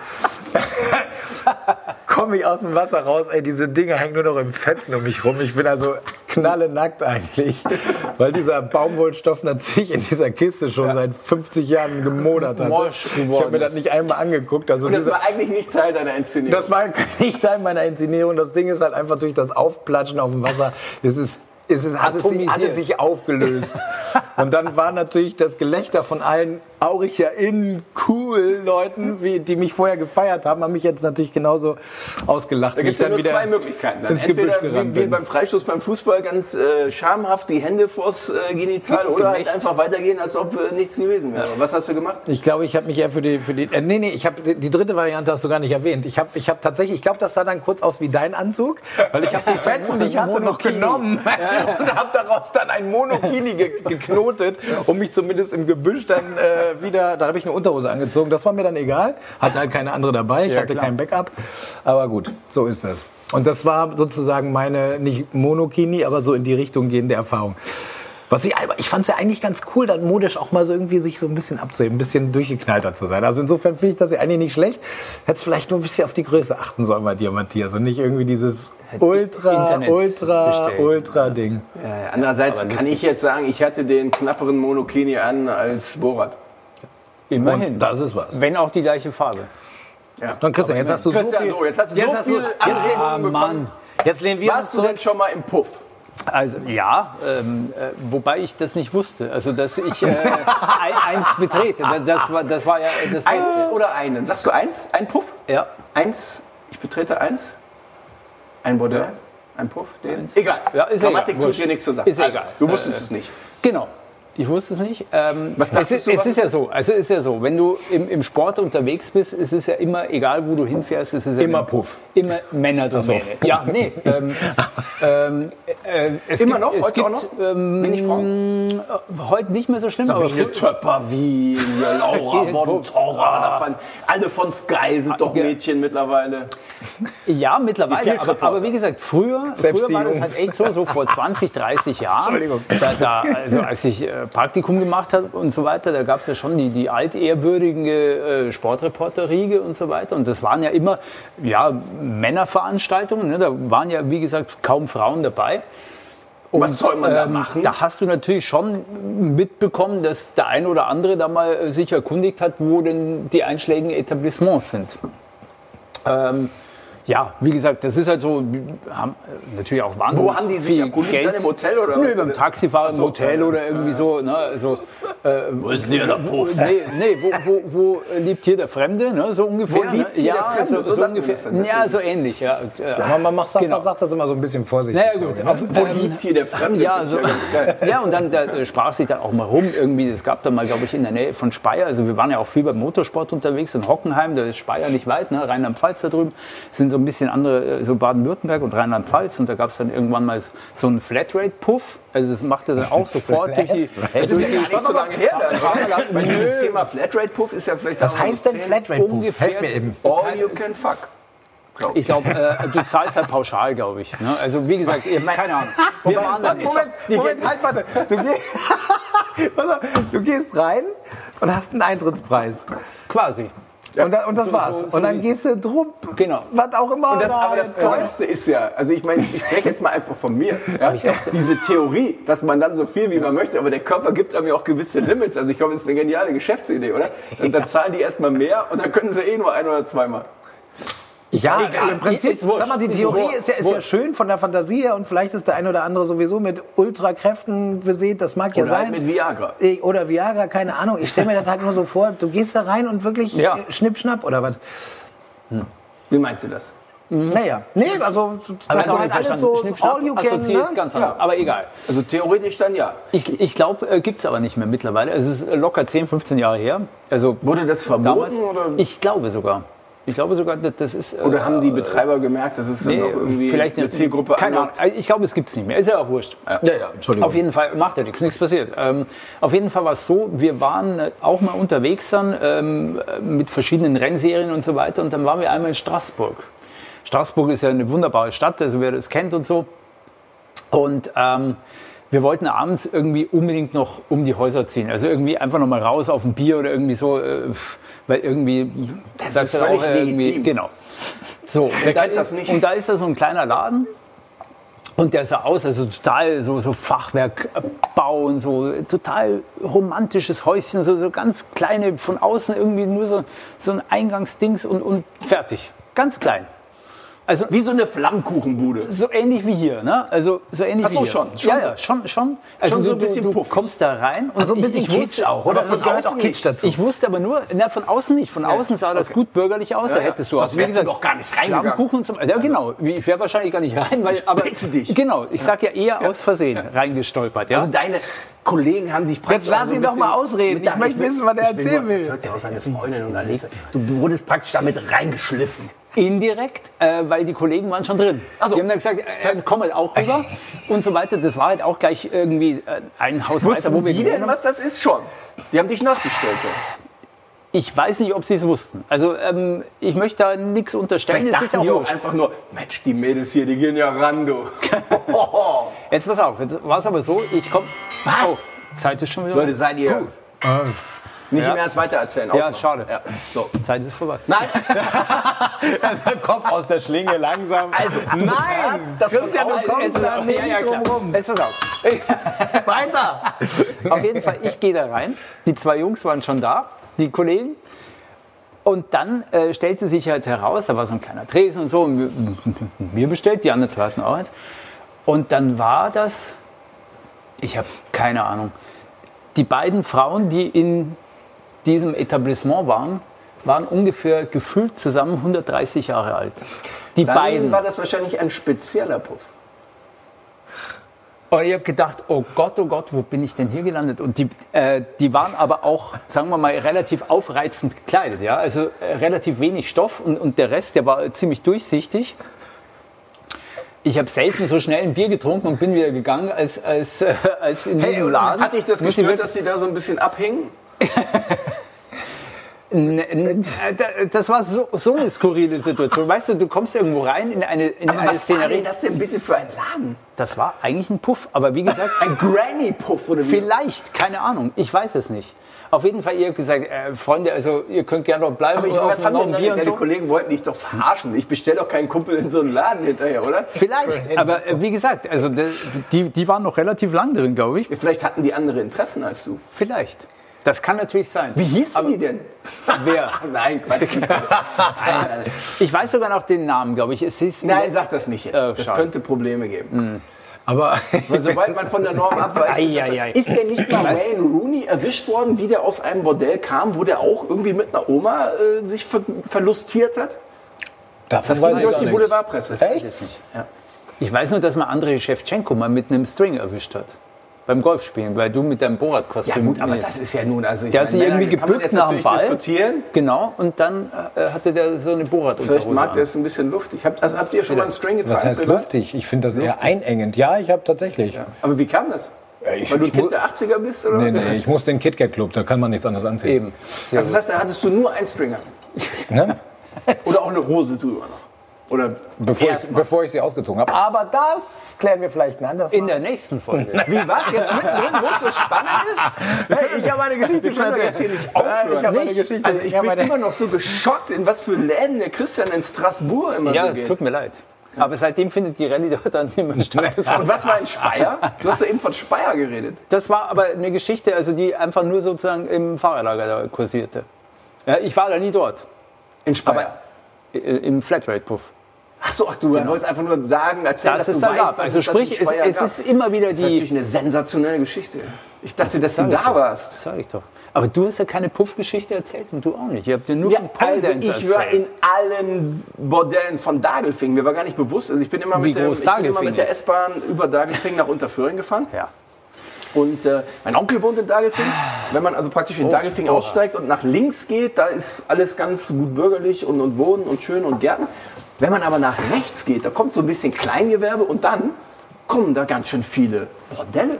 komme ich aus dem Wasser raus, ey, diese Dinger hängen nur noch im Fetzen um mich rum. Ich bin also knalle nackt eigentlich, weil dieser Baumwollstoff natürlich in dieser Kiste schon seit 50 Jahren gemodert hat. Morsch Ich habe mir das nicht einmal angeguckt. Also Und das dieser- war eigentlich nicht Teil deiner Inszenierung. das war nicht Teil meiner Inszenierung. Das Ding ist halt einfach durch das Aufplatschen auf dem Wasser. Es ist, es ist, hat, es sich, hat es sich aufgelöst. Und dann war natürlich das Gelächter von allen Auricher in cool Leuten, wie, die mich vorher gefeiert haben, haben mich jetzt natürlich genauso ausgelacht. Da gibt es ja nur wieder zwei Möglichkeiten. Dann entweder wie, wie beim Freistoß beim Fußball ganz äh, schamhaft die Hände vors äh, Genital oder halt einfach weitergehen, als ob äh, nichts gewesen wäre. Was hast du gemacht? Ich glaube, ich habe mich eher für die, für die äh, nee, nee, ich habe die dritte Variante hast du gar nicht erwähnt. Ich habe, ich habe tatsächlich, ich glaube, das sah dann kurz aus wie dein Anzug, weil ich habe die Fetzen, die ich hatte, noch genommen und habe daraus dann ein Monokini ge geknotet, um mich zumindest im Gebüsch dann äh, wieder, da habe ich eine Unterhose angezogen. Das war mir dann egal, hatte halt keine andere dabei, ich hatte kein Backup, aber gut, so ist das. Und das war sozusagen meine, nicht Monokini, aber so in die Richtung gehende Erfahrung. Was ich, aber ich fand es ja eigentlich ganz cool, dann modisch auch mal so irgendwie sich so ein bisschen abzuheben, ein bisschen durchgeknallter zu sein. Also insofern finde ich das ja eigentlich nicht schlecht. Hättest vielleicht nur ein bisschen auf die Größe achten sollen bei dir, Matthias. Und nicht irgendwie dieses Ultra, Internet Ultra, bestellt. Ultra Ding. Äh, andererseits kann ich jetzt sagen, ich hatte den knapperen Monokini an als Borat. Immerhin. Und das ist was. Wenn auch die gleiche Farbe. Ja. Dann Christian, jetzt hast du so viel, so, jetzt hast du so viel Anregung Ah, bekommen. Mann. Jetzt lehnen wir uns Warst du denn zurück. schon mal im Puff? Also ja, ähm, äh, wobei ich das nicht wusste. Also dass ich äh, ein- eins betrete. Das, das, war, das war ja das Eins Beste. oder einen? Sagst du eins? Ein Puff? Ja. Eins, ich betrete eins. Ein Bordell? Ein Puff? Den? Egal. Ja, ist Grammatik egal. tut dir nichts zu sagen. Ist egal. Du wusstest Äh, es nicht. Genau. Ich wusste es nicht. Ähm, Was es ist, du, es was ist ja ist? so. Also es ist ja so, wenn du im, im Sport unterwegs bist, ist es ja immer, egal wo du hinfährst, es ist ja Immer Puff. Immer Männerdomäne. Ja, nee. Ähm, ähm, äh, es Immer gibt, noch? Es Heute auch gibt, noch? Ähm, Wenig Frauen? Heute nicht mehr so schlimm, aber Sabine frü- Töpper-Wien, Laura Jetzt von. Torra, fand- alle von Sky sind doch Ja. Mädchen mittlerweile. Ja, mittlerweile. Aber, aber wie gesagt, früher, Selbst früher war das halt echt so, so vor 20, 30 Jahren. Entschuldigung. Da, da, also als ich äh, Praktikum gemacht habe und so weiter, da gab es ja schon die, die altehrwürdige äh, Sportreporter-Riege und so weiter. Und das waren ja immer ja, Männerveranstaltungen. Ne? Da waren ja, wie gesagt, kaum Frauen dabei. Und, Was soll man da ähm, machen? Da hast du natürlich schon mitbekommen, dass der eine oder andere da mal äh, sich erkundigt hat, wo denn die einschlägigen Etablissements sind. Ähm, ja, wie gesagt, das ist halt so, haben äh, natürlich auch wahnsinnig Wo haben die sich viel erkundigt? Geld. Dann im Hotel oder Nö, beim Taxifahrer im so, Hotel ja, oder irgendwie so. Ne, also, Wo ist denn hier der Puff? nee, nee wo, wo, wo lebt hier der Fremde? Ne, so ungefähr. Wo lebt ne? hier ja, der Fremde? So, So so ungefähr. dann Ja, so ähnlich. Ja, Aber man macht, sagt, Genau. sagt das immer so ein bisschen vorsichtig. naja, gut. Auf, Wo ähm, liegt hier der Fremde? ja, so, geil. ja, und dann da, äh, sprach sich dann auch mal rum irgendwie. Es gab da mal, glaube ich, in der Nähe von Speyer. Also wir waren ja auch viel beim Motorsport unterwegs in Hockenheim. Da ist Speyer nicht weit, ne? Rheinland-Pfalz da drüben. Sind so ein bisschen andere, äh, so Baden-Württemberg und Rheinland-Pfalz. Und da gab es dann irgendwann mal so einen Flatrate-Puff. Also das machte dann auch sofort durch die. Es ist ja gar nicht so lange her. Weil dieses Thema Flatrate-Puff ist ja vielleicht... Was heißt denn zehn- Flatrate Puff? ungefähr- Helf mir eben. All you can fuck. Ich glaube, äh, du zahlst halt pauschal, glaube ich. Ne? Also wie gesagt, ihr, keine Ahnung. Wir waren dann, Moment, Moment, halt, warte. Du, geh, du gehst rein und hast einen Eintrittspreis. quasi. Und, da, und das so- war's. so- so und dann gehst du drum, Genau. was auch immer. Und das, da aber das Tollste ist ja, also ich meine, ich spreche jetzt mal einfach von mir, ja, diese Theorie, dass man dann so viel wie man möchte, aber der Körper gibt einem ja auch gewisse Limits. Also ich glaube, das ist eine geniale Geschäftsidee, oder? Und dann zahlen die erstmal mehr und dann können sie eh nur ein oder zweimal. Ja, Egal, im Prinzip, ist wurscht, sag mal, die ist Theorie wurscht, ist ja, ist ja schön von der Fantasie her und vielleicht ist der ein oder andere sowieso mit Ultrakräften besät, das mag ja Oder halt sein. mit Viagra. Oder Viagra, keine Ahnung. Ich stelle mir das halt nur so vor, du gehst da rein und wirklich Ja. äh, schnipp, schnapp oder was? Wie meinst du das? Naja, nee, also das war halt alles so all you can, ne? ganz anders. Aber egal. Also theoretisch dann ja. Ich, ich glaube, äh, gibt es aber nicht mehr mittlerweile. Es ist locker 10, 15 Jahre her. Also Wurde das verboten damals. oder, Ich glaube sogar. Ich glaube sogar, das, das ist. äh, oder haben die Betreiber gemerkt, dass es dann nee, irgendwie vielleicht eine Zielgruppe Keine Ahnung. Also Ich glaube, es gibt es nicht mehr. Ist ja auch wurscht. Ja, ja, Entschuldigung. Auf jeden Fall macht ja nichts, nichts passiert. Ähm, auf jeden Fall war es so, wir waren äh, auch mal unterwegs dann ähm, äh, mit verschiedenen Rennserien und so weiter und dann waren wir einmal in Straßburg. Straßburg ist ja eine wunderbare Stadt, also wer das kennt und so. Und ähm, wir wollten abends irgendwie unbedingt noch um die Häuser ziehen. Also irgendwie einfach noch mal raus auf ein Bier oder irgendwie so, äh, weil irgendwie Das sagst ist du völlig irgendwie- legitim. Genau. So, Wer und da, kennt das nicht? und da ist da so ein kleiner Laden. Und der sah aus, also total so, so Fachwerkbau und so, total romantisches Häuschen, so, so ganz kleine, von außen irgendwie nur so, so ein Eingangsdings und, und fertig. Ganz klein. Also Wie so eine Flammkuchenbude. so ähnlich wie hier, ne? Also so ähnlich Ach so, wie hier. schon, schon ja, ja, schon, schon. Also Schon so du, ein bisschen du, du puffig. kommst da rein und Also ein ich- bisschen ich Kitsch wusste, auch, oder? von Das gehört außen auch Kitsch dazu. Ich wusste aber nur, na, von außen nicht. Von außen sah das gut bürgerlich aus. da ja. hättest du Sonst auch, wie wärst du doch gar nicht reingegangen. Flammkuchen so. Ja, genau. Ich wäre wahrscheinlich gar nicht rein, weil. Aber, dich. Genau. Ich sag ja eher aus Versehen reingestolpert. Ja? Also deine Kollegen haben dich praktisch Jetzt lass ihn doch mal ausreden. Ich möchte wissen, was er ich erzählen will. Das hört ja auch seine Freundin und alles. Du wurdest praktisch damit reingeschliffen. Indirekt, äh, weil die Kollegen waren schon drin. Ach so. Die haben dann gesagt, äh, äh, komm halt auch rüber und so weiter. Das war halt auch gleich irgendwie äh, ein Haus weiter, wo Wussten wir die denn, haben. was das ist? Schon. Die haben dich nachgestellt. So. Ich weiß nicht, ob sie es wussten. Also ähm, ich möchte da nichts unterstellen. Vielleicht Es ist ja dachten die auch auch wurscht. einfach nur, Mensch, die Mädels hier, die gehen ja ran, du. Jetzt pass auf, jetzt war es aber so, ich komme... Was? Oh, Zeit ist schon wieder... Leute, seid ihr nicht Ja. im Ernst weitererzählen. Ja, schade. Ja. So. Zeit ist vorbei. Nein, Kopf aus der Schlinge langsam. also Nein, bezahlst das Christian, du kommst da nicht Ja, drum rum. Jetzt pass auf. Weiter. Auf jeden Fall, ich gehe da rein. Die zwei Jungs waren schon da, die Kollegen. Und dann äh, stellte sich halt heraus, da war so ein kleiner Tresen und so, und wir, wir bestellt, die anderen zwei hatten auch eins. Und dann war das, ich habe keine Ahnung, die beiden Frauen, die in diesem Etablissement waren, waren ungefähr gefühlt zusammen 130 Jahre alt. Die Dann beiden. war das wahrscheinlich ein spezieller Puff. Und ich habe gedacht, oh Gott, oh Gott, wo bin ich denn hier gelandet? Und die, äh, die waren aber auch, sagen wir mal, relativ aufreizend gekleidet. Ja? Also äh, relativ wenig Stoff und, und der Rest, der war ziemlich durchsichtig. Ich habe selten so schnell ein Bier getrunken und bin wieder gegangen, als, als, äh, als in diesem Laden. Hat dich das Muss ich gestört, dass sie da so ein bisschen abhingen? Äh, da- Das war so, so eine skurrile Situation. Weißt du, du kommst irgendwo rein in eine, in Aber eine was war Szenerie. denn das denn bitte für ein Laden? Das war eigentlich ein Puff, aber wie gesagt, Ein Granny-Puff oder wie? Vielleicht, keine Ahnung, ich weiß es nicht. Auf jeden Fall, ihr habt gesagt, äh, Freunde, also ihr könnt gerne noch bleiben Aber ich, was haben denn Bier und so. Kollegen wollten dich doch verarschen. Ich bestelle doch keinen Kumpel in so einen Laden hinterher, oder? Vielleicht, aber äh, wie gesagt, also das- die, die waren noch relativ lang drin, glaube ich. Vielleicht hatten die andere Interessen als du. Vielleicht. Das kann natürlich sein. Wie hießen die denn? Wer? Nein, Quatsch. Ich weiß sogar noch den Namen, glaube ich. Es hieß nein, sag das nicht jetzt. Oh, das schade. könnte Probleme geben. Aber Weil sobald man von der Norm abweicht, Ei, ei, ei. ist der nicht mal Wayne Rooney erwischt worden, wie der aus einem Bordell kam, wo der auch irgendwie mit einer Oma äh, sich ver verlustiert hat? davon Das ging ich durch die. Boulevardpresse. Echt? Ich weiß nur, dass man Andrei Shevchenko mal mit einem String erwischt hat. Beim Golfspielen, weil du mit deinem Ja Borat-Kostüm. gut, aber das ist ja nun, also ich Der hat sich irgendwie gebückt nach dem Ball. diskutieren. Genau, und dann äh, hatte der so eine borat Vielleicht mag der es ein bisschen luftig. Habt, also habt ihr schon mal einen String getragen? Was heißt privat? luftig? Ich finde das eher einengend. Ja, ich habe tatsächlich. Aber wie kam das? ich- Weil du Kind der 80er bist oder Nee, was? nee, ich muss den KitKat Club, da kann man nichts anderes anziehen. Eben. Sehr Also das heißt, da hattest du nur einen Stringer. Ne? Oder auch eine Hose drüber noch. Oder Bevor, ich, bevor ich sie ausgezogen habe. Aber das klären wir vielleicht ein anderes In der nächsten Folge. Wie was? Jetzt mittendrin, wo es so spannend ist? Hey, ich habe eine Geschichte doch jetzt hier nicht aufhören. Ich habe eine Geschichte. Also ich, ich bin immer noch so geschockt, in was für Läden der Christian in Strasbourg immer Ja, so geht. tut mir leid. Aber seitdem findet die Rallye dort dann mehr statt. Und was war in Speyer? Du hast ja eben von Speyer geredet. Das war aber eine Geschichte, also die einfach nur sozusagen im Fahrerlager da kursierte. Ja, ich war da nie dort, In Speyer. äh, im Flatrate-Puff. Ach so, ach du wolltest einfach nur sagen, erzählen, Das dass es du da gab. dass Also es das sprich, es, es ist immer wieder Das ist natürlich die... eine sensationelle Geschichte. Ich dachte, dass du da doch. warst. Das sag ich doch. Aber du hast ja keine Puff-Geschichte erzählt und du auch nicht. Ihr habt dir nur Ja, von also ich war in allen Bordellen von Dagelfing. Mir war gar nicht bewusst. Also ich bin immer, Wie mit, der, ich bin immer mit der. S-Bahn über Dagelfing nach Unterföhring gefahren. Ja. Und äh, mein Onkel wohnt in Dagelfing. Wenn man also praktisch in Dagelfing oha. aussteigt und nach links geht, da ist alles ganz gut bürgerlich und, und Wohnen und schön und Gärten. Wenn man aber nach rechts geht, da kommt so ein bisschen Kleingewerbe und dann kommen da ganz schön viele Bordelle.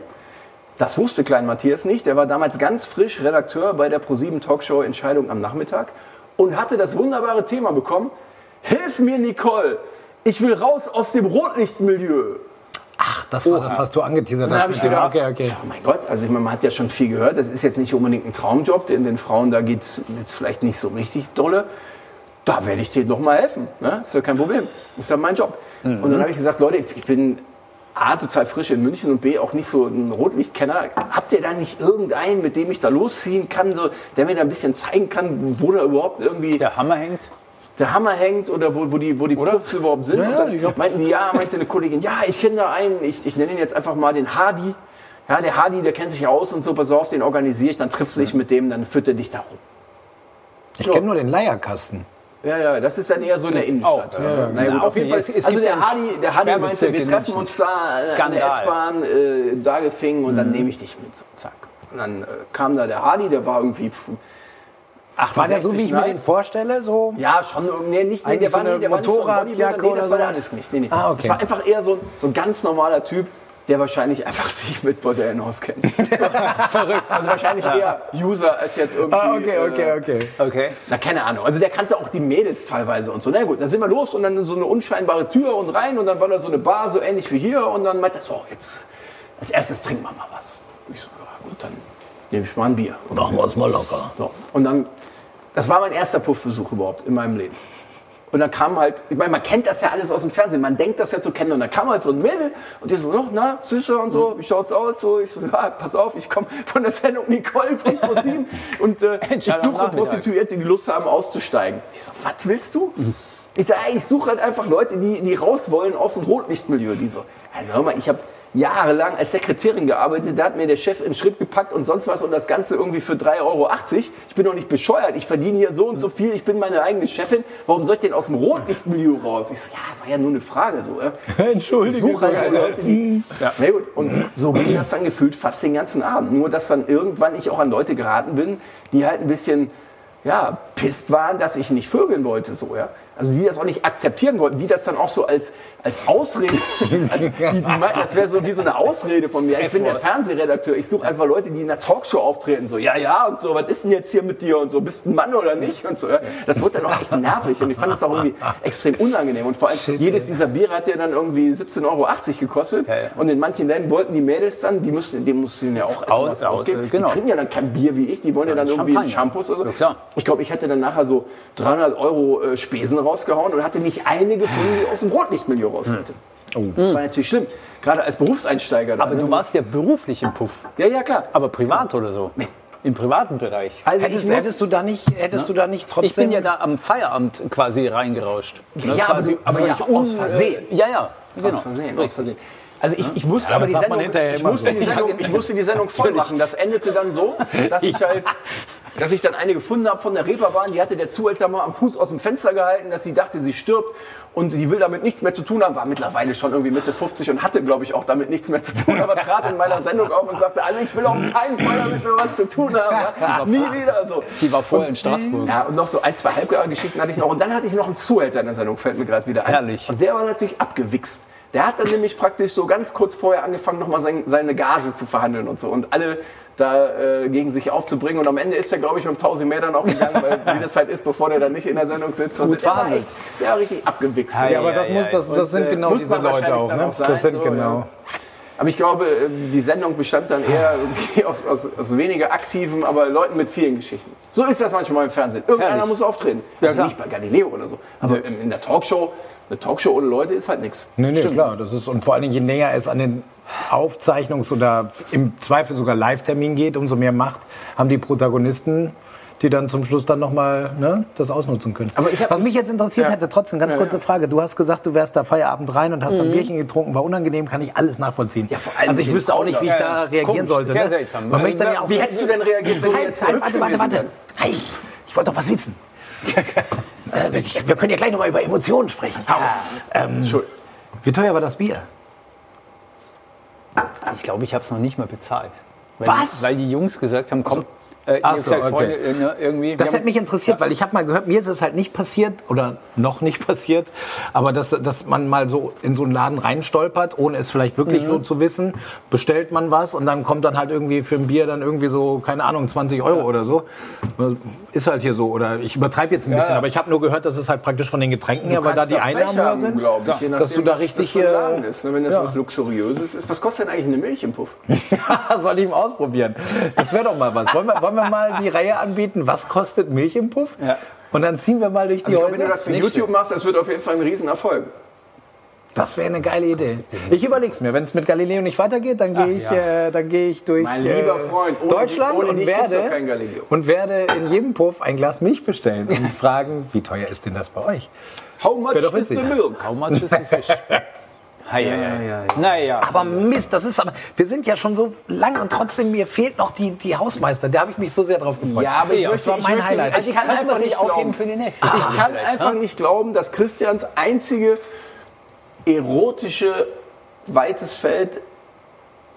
Das wusste Klein Matthias nicht. Der war damals ganz frisch Redakteur bei der ProSieben Talkshow Entscheidung am Nachmittag und hatte das wunderbare Thema bekommen: Hilf mir, Nicole! Ich will raus aus dem Rotlichtmilieu. Ach, das war das, was du angeteasert hast. habe ich gedacht, okay, okay. oh mein Gott, also ich meine, man hat ja schon viel gehört, das ist jetzt nicht unbedingt ein Traumjob, denn den Frauen, da geht es jetzt vielleicht nicht so richtig dolle. Da werde ich dir doch mal helfen, ne? ist ja kein Problem, ist ja mein Job. Und dann habe ich gesagt, Leute, ich bin A, total frisch in München und B, auch nicht so ein Rotlichtkenner. Habt ihr da nicht irgendeinen, mit dem ich da losziehen kann, so, der mir da ein bisschen zeigen kann, wo da überhaupt irgendwie Der Hammer hängt. der Hammer hängt oder wo, wo die, wo die Puffs überhaupt sind. Ja, und dann meinten die, ja, meinte eine Kollegin, ja, ich kenne da einen, ich, ich nenne ihn jetzt einfach mal den Hardy. Ja, der Hardy, der kennt sich aus und so, pass auf, den organisiere ich, dann triffst du dich mit dem, dann führt er dich da rum. Ich kenne nur den Leierkasten. Ja, ja, das ist dann eher so in der Innenstadt. auch, Ja, ja, Na ja, gut, auf jeden Fall. es- es also der Hardy, der Hardy meinte, wir treffen uns da äh, an der Skandal. S-Bahn äh, in Dagelfingen und Mhm. dann nehme ich dich mit. Zack. Und dann äh, kam da der Hardy, der war irgendwie Ach, war der so, wie ich mir 68 den vorstelle? So? Ja, schon irgendwie, nee, nicht, nee, der war, so eine nie, der war nicht so ein Motorradjacke nee, oder das war der so? alles nicht. Nee, nee. Ah, okay. Das war einfach eher so, so ein ganz normaler Typ, der wahrscheinlich einfach sich mit Bordellen auskennt. Verrückt. Also wahrscheinlich eher User als jetzt irgendwie. Ah, okay, okay, Äh, okay. Okay. na, keine Ahnung. Also der kannte auch die Mädels teilweise und so. Na gut, dann sind wir los und dann so eine unscheinbare Tür und rein und dann war da so eine Bar, so ähnlich wie hier und dann meinte er so, jetzt als erstes trinken wir mal was. Ich so, ja gut, dann nehme ich mal ein Bier. Machen wir uns mal locker. So. Und dann, das war mein erster Puffbesuch überhaupt in meinem Leben. Und dann kam halt, ich meine, man kennt das ja alles aus dem Fernsehen, man denkt das ja zu kennen. Und dann kam halt so ein Mädel und die so, "No, na, Süßer und so, wie schaut's aus? So, ich so, ja, pass auf, ich komme von der Sendung Nicole von ProSieben und äh, ich suche. Prostituierte, die Lust haben, auszusteigen. Die so, was willst du? Ich sage, ich suche halt einfach Leute, die, die raus wollen aus dem Rotlichtmilieu. Die so, "Ey, hör mal, ich habe jahrelang als Sekretärin gearbeitet, da hat mir der Chef in den Schritt gepackt und sonst was und das Ganze irgendwie für 3,80 Euro. Ich bin doch nicht bescheuert, ich verdiene hier so und so viel, ich bin meine eigene Chefin. Warum soll ich denn aus dem Rotlichtmilieu raus? Ich so, ja, war ja nur eine Frage. So, ja. Entschuldige. Ich suche halt Leute, die. Ja. Na gut. Und so ging das dann gefühlt fast den ganzen Abend. Nur, dass dann irgendwann ich auch an Leute geraten bin, die halt ein bisschen, ja, pisst waren, dass ich nicht vögeln wollte, so, ja. Also die das auch nicht akzeptieren wollten, die das dann auch so als, als Ausrede, als, die, die meinten, das wäre so wie so eine Ausrede von mir. Ich bin der Fernsehredakteur, ich suche einfach Leute, die in einer Talkshow auftreten, so, ja, ja, und so, was ist denn jetzt hier mit dir und so, bist du ein Mann oder nicht und so. Ja. Das wurde dann auch echt nervig und ich fand das auch irgendwie extrem unangenehm und vor allem jedes dieser Biere hat ja dann irgendwie 17,80 Euro gekostet ja. und in manchen Ländern wollten die Mädels dann, die mussten, dem mussten ja auch erstmal Aus- was aus- ausgeben. äh, genau. Die trinken ja dann kein Bier wie ich, die wollen ja, dann irgendwie Champagner. Shampoos oder so. Ja, klar. Ich glaube, ich hätte dann nachher so 300 Euro äh, Spesen rausgehauen und hatte nicht eine gefunden, die aus dem Rotlichtmilieu raus wollte. Das war natürlich schlimm, gerade als Berufseinsteiger. Aber dann, du ne? warst ja beruflich im Puff. Ja, ja, klar. Aber privat oder so? Im privaten Bereich. Also Hättest, muss- hättest du da nicht, hättest du da nicht trotzdem... Ich bin ja da am Feierabend quasi reingerauscht. Ja, ja, aber, aber ja, aus Versehen. Ja, ja. Genau. Aus Versehen, aus Versehen. Also ich, ich musste Ja, aber die Sendung, ich musste, so. die Sendung, ich musste die Sendung voll machen. Das endete dann so, dass ich halt, dass ich dann eine gefunden habe von der Reeperbahn, die hatte der Zuhälter mal am Fuß aus dem Fenster gehalten, dass sie dachte, sie stirbt und die will damit nichts mehr zu tun haben, war mittlerweile schon irgendwie Mitte 50 und hatte, glaube ich, auch damit nichts mehr zu tun, aber trat in meiner Sendung auf und sagte, also ich will auf keinen Fall damit mehr was zu tun haben, ja? nie wieder so. Die war vorher Und in Straßburg. Ja, und noch so ein, zwei Halbjahrgeschichten hatte ich noch. Und dann hatte ich noch einen Zuhälter in der Sendung, fällt mir gerade wieder ein. Herrlich. Und der war natürlich abgewichst. Der hat dann nämlich praktisch so ganz kurz vorher angefangen, nochmal sein, seine Gage zu verhandeln und so. Und alle da äh, gegen sich aufzubringen. Und am Ende ist er, glaube ich, mit dem Tausimer dann auch gegangen, weil wie das halt ist, bevor der dann nicht in der Sendung sitzt. Und Gut der war verhandelt. echt, der war richtig abgewichst. Ja, aber das, ja, muss, das, das Und, sind äh, genau diese Leute auch. Ne? auch sein, Das sind so, genau. ja. Aber ich glaube, äh, die Sendung bestand dann eher aus, aus, aus weniger aktiven, aber Leuten mit vielen Geschichten. So ist das manchmal im Fernsehen. Irgendeiner Herrlich. muss auftreten. Also nicht bei Galileo oder so. Aber in der Talkshow, eine Talkshow ohne Leute ist halt nichts. Nee, nee, klar. Das ist, und vor allen Dingen, je näher es an den Aufzeichnungs- oder im Zweifel sogar Live-Termin geht, umso mehr Macht haben die Protagonisten, die dann zum Schluss dann nochmal ne, das ausnutzen können. Aber Was mich jetzt interessiert Ja. hätte, trotzdem ganz Ja, kurze ja. Frage. Du hast gesagt, du wärst da Feierabend rein und hast ein Bierchen getrunken, war unangenehm, kann ich alles nachvollziehen. Ja, vor allem also ich wüsste auch nicht, wie ich da reagieren Komisch, sollte. sehr ne? seltsam. Man möchte dann ja auch Wie hättest du denn reagiert, wenn du jetzt warte, warte, warte. Hey, ich wollte doch was wissen. Äh, wir, wir können ja gleich nochmal über Emotionen sprechen. Ähm, wie teuer war das Bier? Ich glaube, ich habe es noch nicht mal bezahlt. Weil Was? Weil die Jungs gesagt haben, komm, Äh, Ach so, seid okay. Freunde, äh, ne, irgendwie. Das hätte mich interessiert, weil ich habe mal gehört, mir ist es halt nicht passiert oder noch nicht passiert, aber dass, dass man mal so in so einen Laden reinstolpert, ohne es vielleicht wirklich Mhm. so zu wissen, bestellt man was und dann kommt dann halt irgendwie für ein Bier dann irgendwie so, keine Ahnung, 20 Euro oder so. Ist halt hier so. Oder ich übertreibe jetzt ein bisschen, ja. aber ich habe nur gehört, dass es halt praktisch von den Getränken her, weil da die Einnahmen höher sind. ich, dass nachdem, du da was richtig hier. Laden ist, ne? Wenn das Ja. was Luxuriöses ist. Was kostet denn eigentlich eine Milch im Puff? Soll ich mal ausprobieren? Das wäre doch mal was. Wollen wir, wollen wir mal die Reihe anbieten? Was kostet Milch im Puff? Ja. Und dann ziehen wir mal durch die Also ich glaube, wenn du das für Nicht YouTube machst, das wird auf jeden Fall ein Riesenerfolg. Das wäre eine geile Idee. Ich überleg's mir. Wenn es mit Galileo nicht weitergeht, dann gehe ich, äh, dann gehe ich durch Mein lieber äh, Freund, ohne Deutschland ohne und werde und werde in jedem Puff ein Glas Milch bestellen und fragen, wie teuer ist denn das bei euch? How much is the milk? How much is a fish? Hei, hei, hei. Naja. Aber Mist, das ist aber. Wir sind ja schon so lang und trotzdem mir fehlt noch die, die Hausmeister. Da habe ich mich so sehr drauf gefreut. Ja, aber ich Ja, möchte, das war ich mein möchte, Highlight. Also ich kann wir einfach nicht aufheben glauben. für die nächste Ich kann vielleicht, einfach ne? nicht glauben, dass Christians einzige erotische weites Feld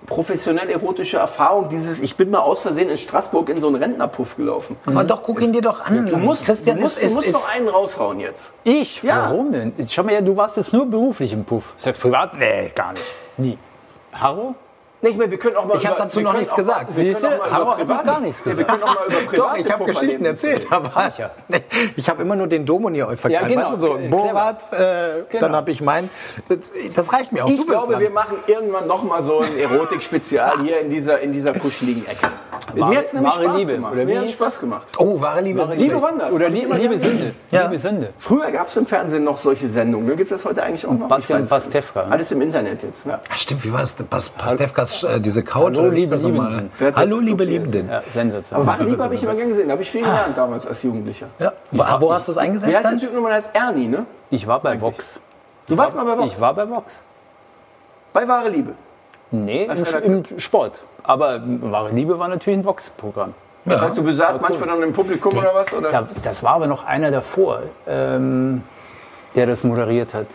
professionell erotische Erfahrung dieses ich bin mal aus Versehen in Straßburg in so einen Rentnerpuff gelaufen. aber doch, guck ihn dir doch an. Du musst, Christian du musst, ist, du musst ist, noch einen raushauen jetzt. Ich? Ja. Warum denn? Schau mal her, du warst jetzt nur beruflich im Puff. Sagst privat? Nee, gar nicht. Nie. Harro? Nicht mehr, wir können auch mal Ich hab über- dazu noch nichts gesagt. Hat noch private, gar nichts Ja, wir können auch mal über private Doch, ich habe Geschichten erzählt, aber Ja. ich habe immer nur den Domoni verkauft. Ja, genau. Weißt du, so Äh, Borat, äh, dann Genau. habe ich mein. Das, das reicht mir auch. Ich du glaube, dran. wir machen irgendwann noch mal so ein Erotik-Spezial hier in dieser, in dieser kuscheligen Ecke. Wahre- Mir hat es nämlich wahre Spaß Liebe, gemacht. oder Mir hat Spaß gemacht. Oh, wahre Liebe. ist Liebe. Wanders. Oder Liebe gerne Sünde. Ja. Liebe Sünde. Früher gab es im Fernsehen noch solche Sendungen. Gibt es das heute eigentlich auch noch? Bastian Pastewka, ne? Alles im Internet jetzt. Ach, stimmt, wie war das? Pas Pastewkas, äh, diese Couch? Hallo, liebe das? Liebenden. Das Hallo, liebe okay. Liebenden. Ja, sensationell. Aber wahre Liebe habe ich immer gern gesehen. Da habe ich viel gelernt damals als Jugendlicher. Ja. Wo, wo hast du es eingesetzt Wie heißt der? Typ nochmal? Heißt Ernie, ne? Ich war bei Vox. Du warst mal bei Vox. Ich war bei Vox. Bei Wahre Liebe. Nee, im, im Sport. Aber wahre Liebe war natürlich ein Vox-Programm. Das heißt, du besaßt manchmal dann im Publikum oder was? Oder? Da, das war aber noch einer davor, ähm, der das moderiert hat.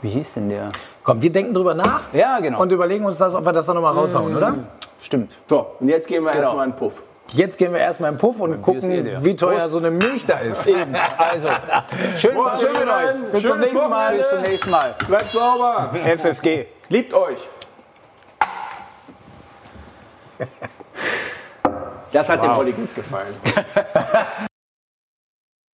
Wie hieß denn der? Komm, wir denken drüber nach Ja, genau. und überlegen uns das, ob wir das dann nochmal raushauen, oder? Stimmt. So, und jetzt gehen wir Genau. erstmal in den Puff. Jetzt gehen wir erstmal im Puff und gucken, wie teuer so eine Milch da ist. Eben. Also, schön, Prost, schön mit euch. Bis zum nächsten Mal. Bis zum nächsten Mal. Bleibt sauber. FFG. Liebt euch. Das hat dem Olli gut gefallen.